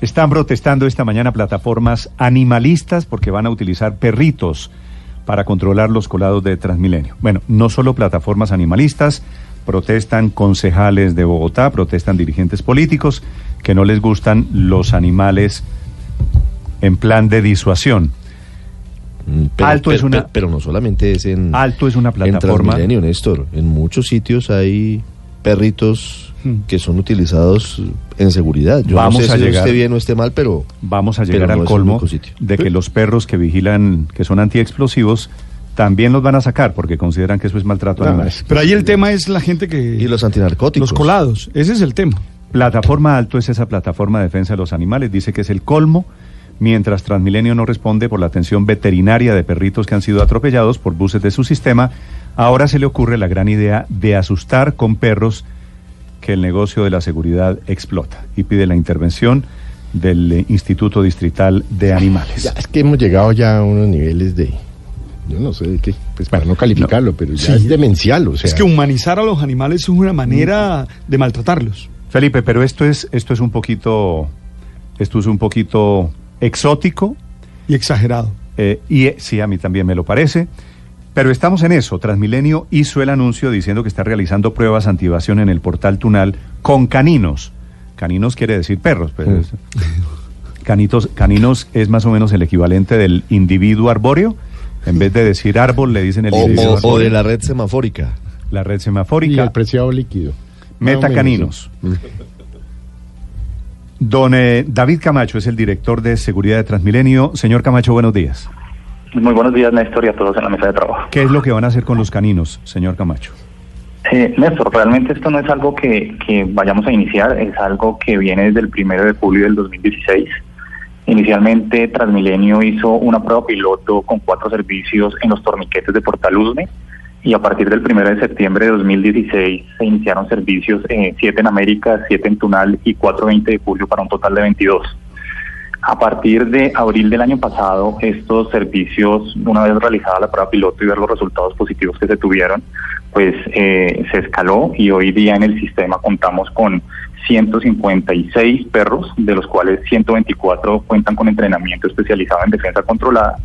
Están protestando esta mañana plataformas animalistas porque van a utilizar perritos para controlar los colados de Transmilenio. Bueno, no solo plataformas animalistas, protestan concejales de Bogotá, protestan dirigentes políticos que no les gustan los animales en plan de disuasión. Mm, Pero, Alto es una- pero- pero no solamente es en, Alto es una en plataforma. Transmilenio, Néstor. En muchos sitios hay perritos Hmm. que son utilizados en seguridad. Yo Vamos no sé a si llegar- esté bien o esté mal, pero Vamos a llegar no al colmo de que los perros que vigilan, que son antiexplosivos, también los van a sacar porque consideran que eso es maltrato animal. Pero ahí el tema es la gente que... y los antinarcóticos. los colados, ese es el tema. Plataforma Alto es esa plataforma de defensa de los animales, dice que es el colmo, mientras Transmilenio no responde por la atención veterinaria de perritos que han sido atropellados por buses de su sistema, ahora se le ocurre la gran idea de asustar con perros que el negocio de la seguridad explota y pide la intervención del eh, Instituto Distrital de Animales. Ya, es que hemos llegado ya a unos niveles de. Yo no sé de qué, pues para no calificarlo, pero ya Sí. es demencial, o sea. Es que humanizar a los animales es una manera de maltratarlos. Felipe, pero esto es esto es un poquito esto es un poquito exótico Y exagerado. Eh, y eh, sí, a mí también me lo parece. Pero estamos en eso. Transmilenio hizo el anuncio diciendo que está realizando pruebas antievasión en el portal Tunal con caninos. Caninos quiere decir perros. Pues, es- Canitos, caninos es más o menos el equivalente del individuo arbóreo. En vez de decir árbol, le dicen el O, individuo o- o arbóreo. de la red semafórica. La red y semafórica. el preciado líquido. Meta Más o menos, caninos. Don eh, David Camacho es el director de seguridad de Transmilenio. Señor Camacho, buenos días. Muy buenos días, Néstor, y a todos en la mesa de trabajo. ¿Qué es lo que van a hacer con los caninos, señor Camacho? Eh, Néstor, realmente esto no es algo que, que vayamos a iniciar, es algo que viene desde el primero de julio del 2016. Inicialmente, Transmilenio hizo una prueba piloto con cuatro servicios en los torniquetes de Portal Usme y a partir del primero de septiembre de 2016 se iniciaron servicios, eh, siete en América, siete en Tunal y 4.20 de julio para un total de 22. A partir de abril del año pasado, estos servicios, una vez realizada la prueba piloto y ver los resultados positivos que se tuvieron, pues eh, se escaló y hoy día en el sistema contamos con 156 perros, de los cuales 124 cuentan con entrenamiento especializado en defensa controlada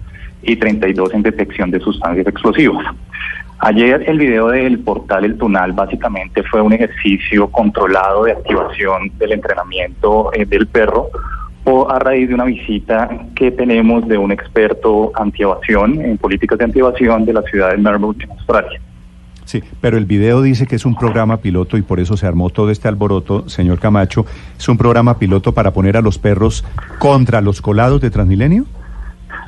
y 32 en detección de sustancias explosivas. Ayer el video del portal El Tunal básicamente fue un ejercicio controlado de activación del entrenamiento eh, del perro a raíz de una visita que tenemos de un experto antievasión en políticas de antievasión de la ciudad de Melbourne, en Australia. Sí, pero el video dice que es un programa piloto y por eso se armó todo este alboroto, señor Camacho. ¿Es un programa piloto para poner a los perros contra los colados de Transmilenio?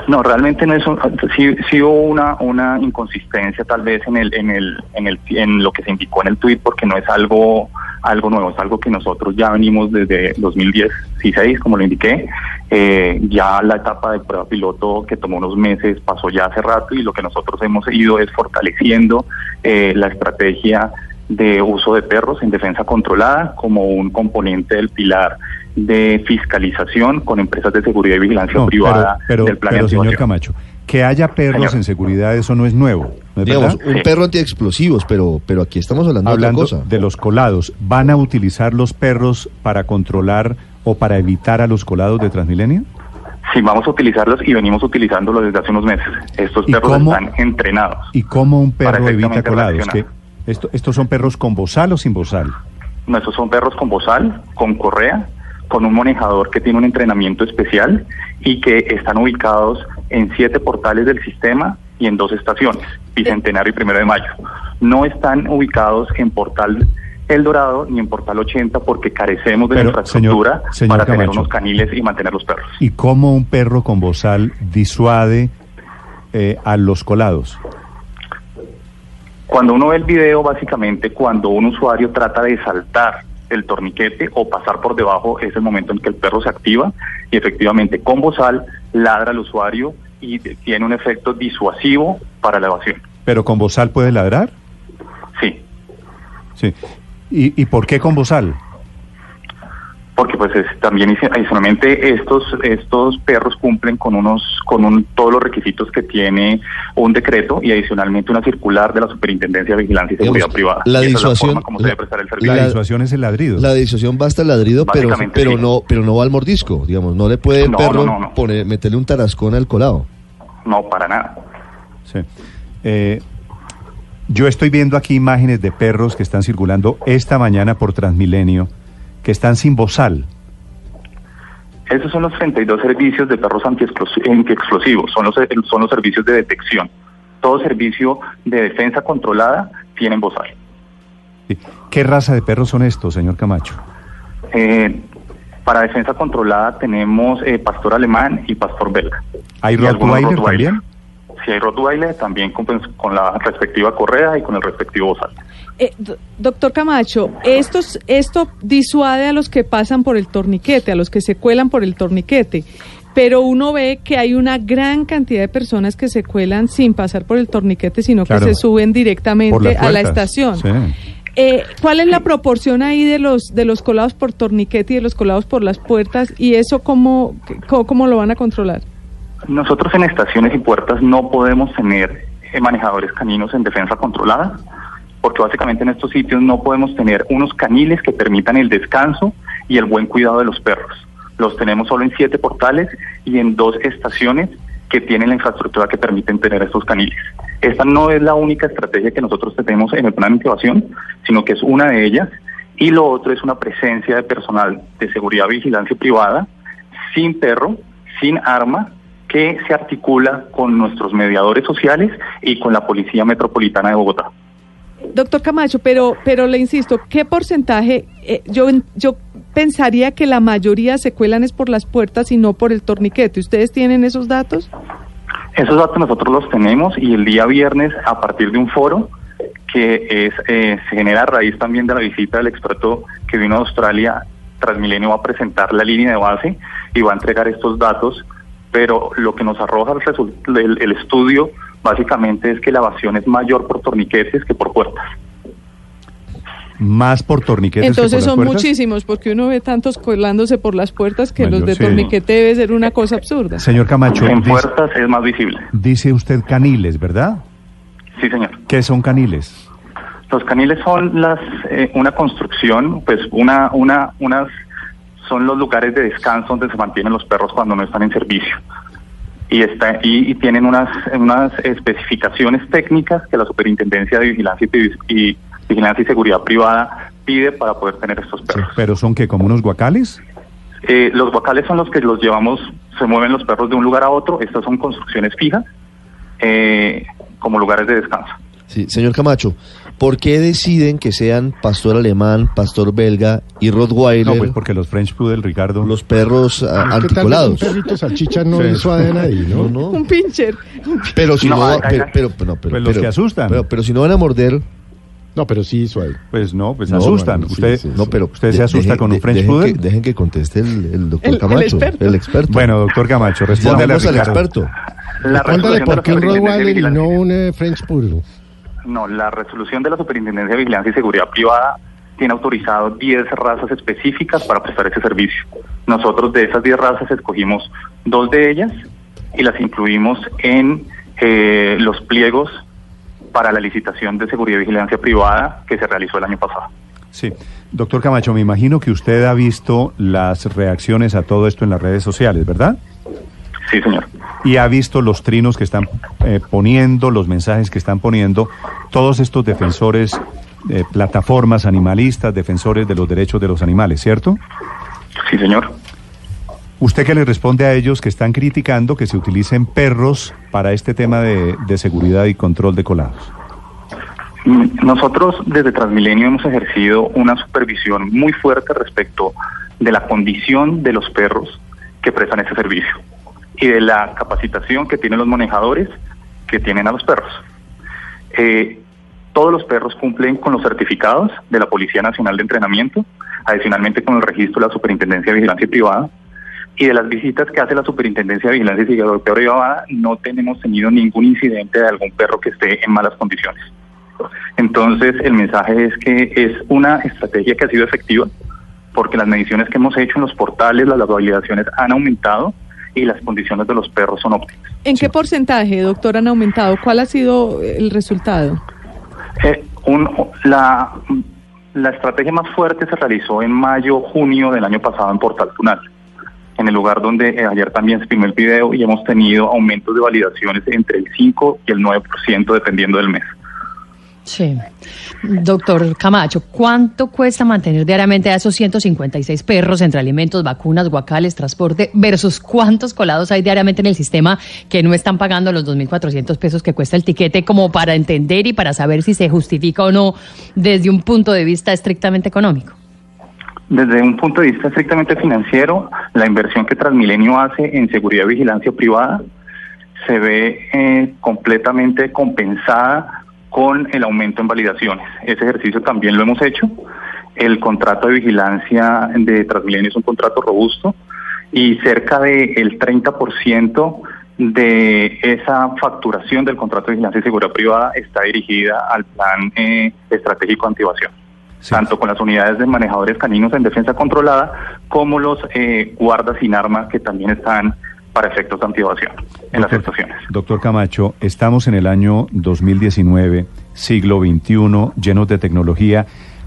No, realmente no es un, sí, sí hubo una, una inconsistencia tal vez en el, en el, en el, en lo que se indicó en el tuit porque no es algo, algo nuevo, es algo que nosotros ya venimos desde 2016, como lo indiqué. Eh, ya la etapa de prueba piloto que tomó unos meses pasó ya hace rato y lo que nosotros hemos ido es fortaleciendo eh, la estrategia de uso de perros en defensa controlada como un componente del pilar de fiscalización con empresas de seguridad y vigilancia No, privada pero, pero, del plan pero, de señor. Camacho, que haya perros Señor. en seguridad, eso no es nuevo, ¿no es Digamos, verdad? un perro antiexplosivos, pero, pero aquí estamos hablando, Hablando de otra cosa. de los colados, ¿van a utilizar los perros para controlar o para evitar a los colados de Transmilenio? Sí, vamos a utilizarlos y venimos utilizándolos desde hace unos meses. Estos ¿Y perros cómo- están entrenados. ¿Y cómo un perro evita colados? reaccionar. ¿Que esto, ¿Estos son perros con bozal o sin bozal? Nuestros son perros con bozal, con correa, con un manejador que tiene un entrenamiento especial y que están ubicados en siete portales del sistema y en dos estaciones, Bicentenario y Primero de Mayo. No están ubicados en Portal El Dorado ni en Portal 80 porque carecemos de la infraestructura señor- señor para tener unos caniles y mantener los perros. ¿Y cómo un perro con bozal disuade eh, a los colados? Cuando uno ve el video, básicamente cuando un usuario trata de saltar el torniquete o pasar por debajo es el momento en que el perro se activa y efectivamente con bozal ladra al usuario y tiene un efecto disuasivo para la evasión. ¿Pero con bozal puede ladrar? Sí, Sí. ¿Y, y por qué con bozal? Porque pues es, también adi- adicionalmente estos estos perros cumplen con unos con un, todos los requisitos que tiene un decreto y adicionalmente una circular de la Superintendencia de Vigilancia y Seguridad Digamos, Privada. la es disuasión- se la- La, servicio. La- disuasión es el ladrido. La disuasión basta el ladrido, pero, pero sí. no, pero no va al mordisco, digamos, no le puede el No, perro no, no, no. poner, meterle un tarascón al colado. No, para nada. Sí. Eh, yo estoy viendo aquí imágenes de perros que están circulando esta mañana por Transmilenio, que están sin bozal. Esos son los 32 servicios de perros antiexplos- antiexplosivos, son los, son los servicios de detección. Todo servicio de defensa controlada tiene bozal. ¿Qué raza de perros son estos, señor Camacho? Eh, para defensa controlada tenemos eh, pastor alemán y pastor belga. ¿Hay Rottweiler también? Si hay Rottweiler, también con, con la respectiva correa y con el respectivo bozal. Eh, do- doctor Camacho, estos, esto disuade a los que pasan por el torniquete, a los que se cuelan por el torniquete, pero uno ve que hay una gran cantidad de personas que se cuelan sin pasar por el torniquete, sino Claro. que se suben directamente a la estación. Sí. Eh, ¿Cuál es la proporción ahí de los de los colados por torniquete y de los colados por las puertas? ¿Y eso cómo, cómo, cómo lo van a controlar? Nosotros en estaciones y puertas no podemos tener eh, manejadores caninos en defensa controlada, porque básicamente en estos sitios no podemos tener unos caniles que permitan el descanso y el buen cuidado de los perros. Los tenemos solo en siete portales y en dos estaciones que tienen la infraestructura que permiten tener estos caniles. Esta no es la única estrategia que nosotros tenemos en el plan de incubación, sino que es una de ellas. Y lo otro es una presencia de personal de seguridad vigilancia privada, sin perro, sin arma, que se articula con nuestros mediadores sociales y con la Policía Metropolitana de Bogotá. Doctor Camacho, pero, pero le insisto, ¿qué porcentaje? eh, yo, yo pensaría que la mayoría se cuelan es por las puertas y no por el torniquete. ¿Ustedes tienen esos datos? Esos datos nosotros los tenemos y el día viernes, a partir de un foro que es, eh, se genera a raíz también de la visita del experto que vino a Australia, Transmilenio va a presentar la línea de base y va a entregar estos datos, pero lo que nos arroja el, el- el estudio básicamente es que la evasión es mayor por torniquetes que por puertas. Más por torniquetes que por Entonces las son puertas? muchísimos, porque uno ve tantos colándose por las puertas que Bueno, los de sí. torniquete debe ser una cosa absurda. Señor Camacho, En dice, puertas es más visible. dice usted caniles, ¿verdad? Sí, señor. ¿Qué son caniles? Los caniles son las eh, una construcción, pues una una unas son los lugares de descanso donde se mantienen los perros cuando no están en servicio. Y está y, y tienen unas unas especificaciones técnicas que la Superintendencia de Vigilancia y, y Vigilancia y Seguridad Privada pide para poder tener estos perros. ¿Pero son que como unos guacales? Eh, los guacales son los que los llevamos, se mueven los perros de un lugar a otro. Estas son construcciones fijas eh, como lugares de descanso. Sí, señor Camacho, ¿por qué deciden que sean pastor alemán, pastor belga y Rottweiler No, pues porque los French Poodle, Ricardo. los perros ah, ¿Qué tal vez anticolados? Un perrito salchicha no Sí. disuade a nadie, ¿no? No, no. Un pincher. Pero si No, no, pero, pero, pero, no, pero- Pues los que asustan. Pero, pero si no van a morder, No, pero sí disuade. Pues no, pues No, asustan. bueno, sí, usted sí, no, pero usted se de- asusta dejen- con un de- French dejen Poodle. Que, dejen que conteste el, el doctor El- el Camacho, experto. el experto. Bueno, doctor Camacho, responde a Llamemos al experto. De por qué un Rottweiler y no un eh, French Poodle. No, la resolución de la Superintendencia de Vigilancia y Seguridad Privada tiene autorizado 10 razas específicas para prestar ese servicio. Nosotros de esas 10 razas escogimos dos de ellas y las incluimos en eh, los pliegos para la licitación de seguridad y vigilancia privada que se realizó el año pasado. Sí. Doctor Camacho, me imagino que usted ha visto las reacciones a todo esto en las redes sociales, ¿verdad? Sí, señor. Y ha visto los trinos que están eh, poniendo, los mensajes que están poniendo todos estos defensores, eh, plataformas animalistas, defensores de los derechos de los animales, ¿cierto? Sí, señor. ¿Usted qué le responde a ellos que están criticando que se utilicen perros para este tema de, de seguridad y control de colados? Mm, Nosotros desde Transmilenio hemos ejercido una supervisión muy fuerte respecto de la condición de los perros que prestan ese servicio y de la capacitación que tienen los manejadores que tienen a los perros. Eh, todos los perros cumplen con los certificados de la Policía Nacional de Entrenamiento, adicionalmente con el registro de la Superintendencia de Vigilancia Privada. Y de las visitas que hace la Superintendencia de Vigilancia y Privada, no tenemos tenido ningún incidente de algún perro que esté en malas condiciones. Entonces, el mensaje es que es una estrategia que ha sido efectiva, porque las mediciones que hemos hecho en los portales, las validaciones han aumentado y las condiciones de los perros son óptimas. ¿En qué porcentaje, doctor, han aumentado? ¿Cuál ha sido el resultado? Eh, un, la, la estrategia más fuerte se realizó en mayo, junio del año pasado en Portal Tunal, en el lugar donde eh, ayer también se filmó el video y hemos tenido aumentos de validaciones entre el 5 y el 9% dependiendo del mes. Sí. Doctor Camacho, ¿cuánto cuesta mantener diariamente a esos 156 perros entre alimentos, vacunas, guacales, transporte, versus cuántos colados hay diariamente en el sistema que no están pagando los 2.400 pesos que cuesta el tiquete, como para entender y para saber si se justifica o no desde un punto de vista estrictamente económico? Desde un punto de vista estrictamente financiero, la inversión que Transmilenio hace en seguridad y vigilancia privada se ve eh, completamente compensada con el aumento en validaciones. Ese ejercicio también lo hemos hecho. El contrato de vigilancia de Transmilenio es un contrato robusto y cerca del 30% de esa facturación del contrato de vigilancia y seguridad privada está dirigida al plan eh, estratégico de antivación. Tanto con las unidades de manejadores caninos en defensa controlada como los eh, guardas sin armas que también están para efectos de antivación en las estaciones. Doctor Camacho, estamos en el año 2019, siglo XXI, llenos de tecnología.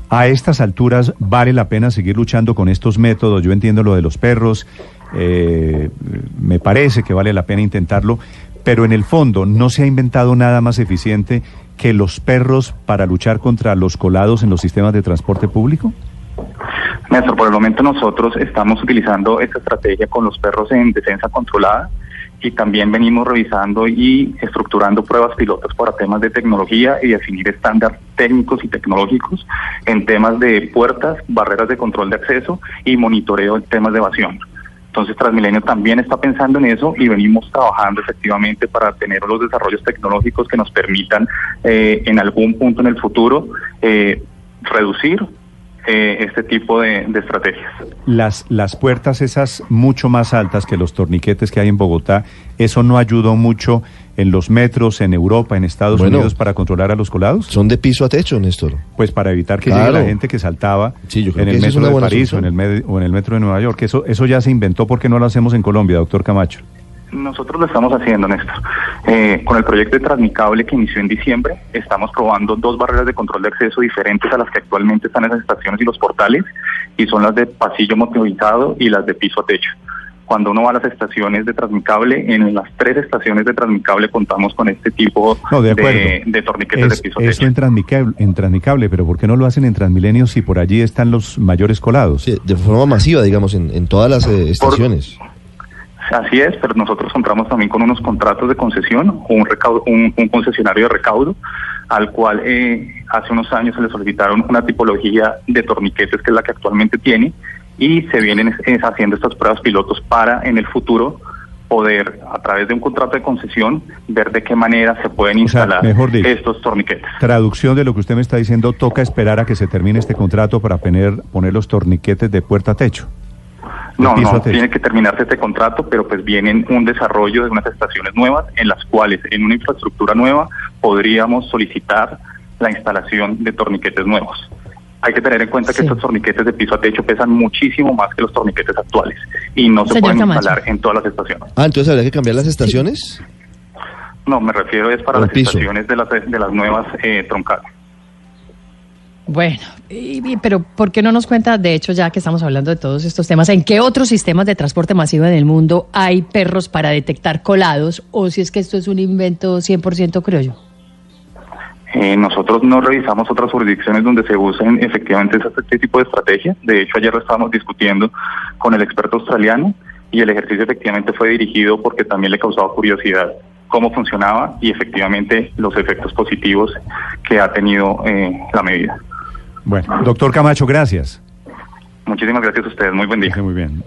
A estas alturas vale la pena seguir luchando con estos métodos. Yo entiendo lo de los perros, eh, me parece que vale la pena intentarlo, pero en el fondo no se ha inventado nada más eficiente que los perros para luchar contra los colados en los sistemas de transporte público. Néstor, por el momento nosotros estamos utilizando esta estrategia con los perros en defensa controlada y también venimos revisando y estructurando pruebas pilotos para temas de tecnología y definir estándares técnicos y tecnológicos en temas de puertas, barreras de control de acceso y monitoreo en temas de evasión. Entonces Transmilenio también está pensando en eso y venimos trabajando efectivamente para tener los desarrollos tecnológicos que nos permitan eh, en algún punto en el futuro eh, reducir eh, este tipo de, estrategias. Las, las puertas esas mucho más altas que los torniquetes que hay en Bogotá, ¿eso no ayudó mucho en los metros, en Europa, en Estados Unidos para controlar a los colados? Son de piso a techo, Néstor. Pues para evitar que llegue la gente que saltaba en el metro de París o en el, o en el metro de Nueva York. Eso, eso ya se inventó, porque no lo hacemos en Colombia, doctor Camacho? Nosotros lo estamos haciendo, Néstor. Eh, con el proyecto de Transmicable que inició en diciembre, estamos probando dos barreras de control de acceso diferentes a las que actualmente están en las estaciones y los portales, y son las de pasillo motorizado y las de piso a techo. Cuando uno va a las estaciones de Transmicable, en las tres estaciones de Transmicable contamos con este tipo de, de, torniquetes de piso a techo. Eso en Transmicable, en Transmicable, pero ¿por qué no lo hacen en Transmilenio si por allí están los mayores colados? de forma masiva, digamos, en, todas las eh, estaciones. Así es, pero nosotros contamos también con unos contratos de concesión, un, recaudo, un, concesionario de recaudo, al cual eh, hace unos años se le solicitaron una tipología de torniquetes que es la que actualmente tiene y se vienen haciendo estas pruebas pilotos para en el futuro poder a través de un contrato de concesión ver de qué manera se pueden instalar estos torniquetes. Traducción de lo que usted me está diciendo, toca esperar a que se termine este contrato para poner, poner los torniquetes de puerta a techo. No, no, tiene que terminarse este contrato, pero pues vienen un desarrollo de unas estaciones nuevas en las cuales en una infraestructura nueva podríamos solicitar la instalación de torniquetes nuevos. Hay que tener en cuenta que estos torniquetes de piso a techo pesan muchísimo más que los torniquetes actuales y no se pueden instalar en todas las estaciones. Ah, entonces habría que cambiar las estaciones. No, me refiero es para las estaciones de las, de las nuevas eh, troncales. Bueno, pero ¿por qué no nos cuenta, de hecho, ya que estamos hablando de todos estos temas, en qué otros sistemas de transporte masivo en el mundo hay perros para detectar colados o si es que esto es un invento 100% criollo? Eh, nosotros no revisamos otras jurisdicciones donde se usen efectivamente este tipo de estrategia. De hecho, ayer lo estábamos discutiendo con el experto australiano y el ejercicio efectivamente fue dirigido porque también le causaba curiosidad cómo funcionaba y efectivamente los efectos positivos que ha tenido eh, la medida. Bueno, doctor Camacho, gracias. Muchísimas gracias a ustedes. Muy buen día. Muy bien.